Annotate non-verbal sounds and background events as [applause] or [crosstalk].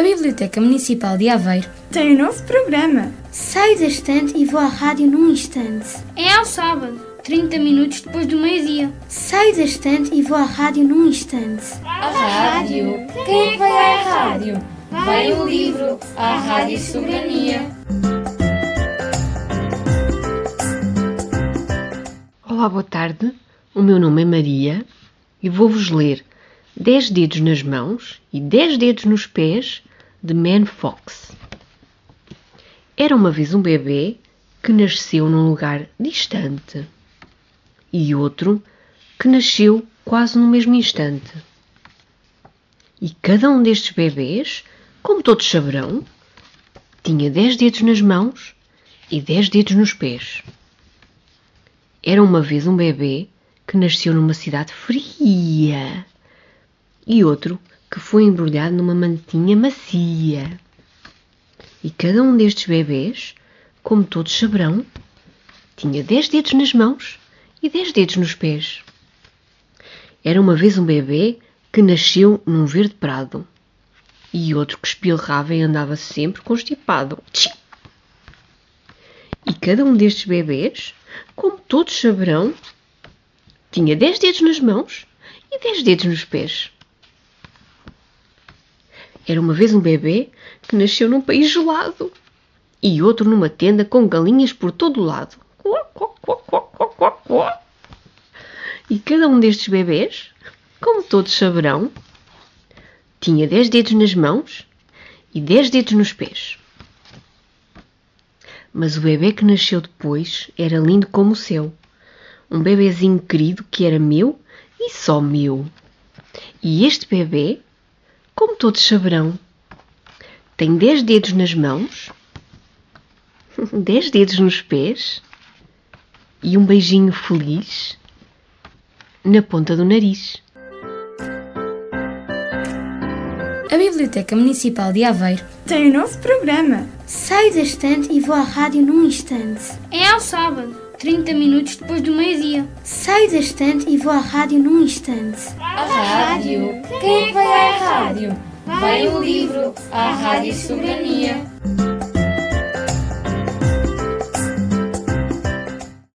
A Biblioteca Municipal de Aveiro tem um novo programa. Saio da estante e vou à rádio num instante. É ao sábado, 30 minutos depois do meio-dia. Saio da estante e vou à rádio num instante. A rádio? Quem é que vai à rádio? Vai o livro, a Rádio Soberania. Olá, boa tarde. O meu nome é Maria e vou-vos ler 10 dedos nas mãos e 10 dedos nos pés de Man Fox. Era uma vez um bebê que nasceu num lugar distante e outro que nasceu quase no mesmo instante. E cada um destes bebês, como todos saberão, tinha 10 dedos nas mãos e 10 dedos nos pés. Era uma vez um bebê que nasceu numa cidade fria e outro que foi embrulhado numa mantinha macia. E cada um destes bebês, como todos saberão, tinha dez dedos nas mãos e dez dedos nos pés. Era uma vez um bebê que nasceu num verde prado e outro que espilrava e andava sempre constipado. E cada um destes bebês, como todos saberão, tinha dez dedos nas mãos e dez dedos nos pés. Era uma vez um bebê que nasceu num país gelado e outro numa tenda com galinhas por todo o lado. E cada um destes bebês, como todos saberão, tinha dez dedos nas mãos e dez dedos nos pés. Mas o bebê que nasceu depois era lindo como o céu. Um bebezinho querido que era meu e só meu. E este bebê como todos saberão, tem dez dedos nas mãos, [laughs] dez dedos nos pés e um beijinho feliz na ponta do nariz. A Biblioteca Municipal de Aveiro tem um novo programa. Saio da estante e vou à rádio num instante. É ao sábado, 30 minutos depois do meio-dia. Saio da estante e vou à rádio num instante. A rádio? Quem é vai à rádio? Vai o livro, a Rádio Soberania.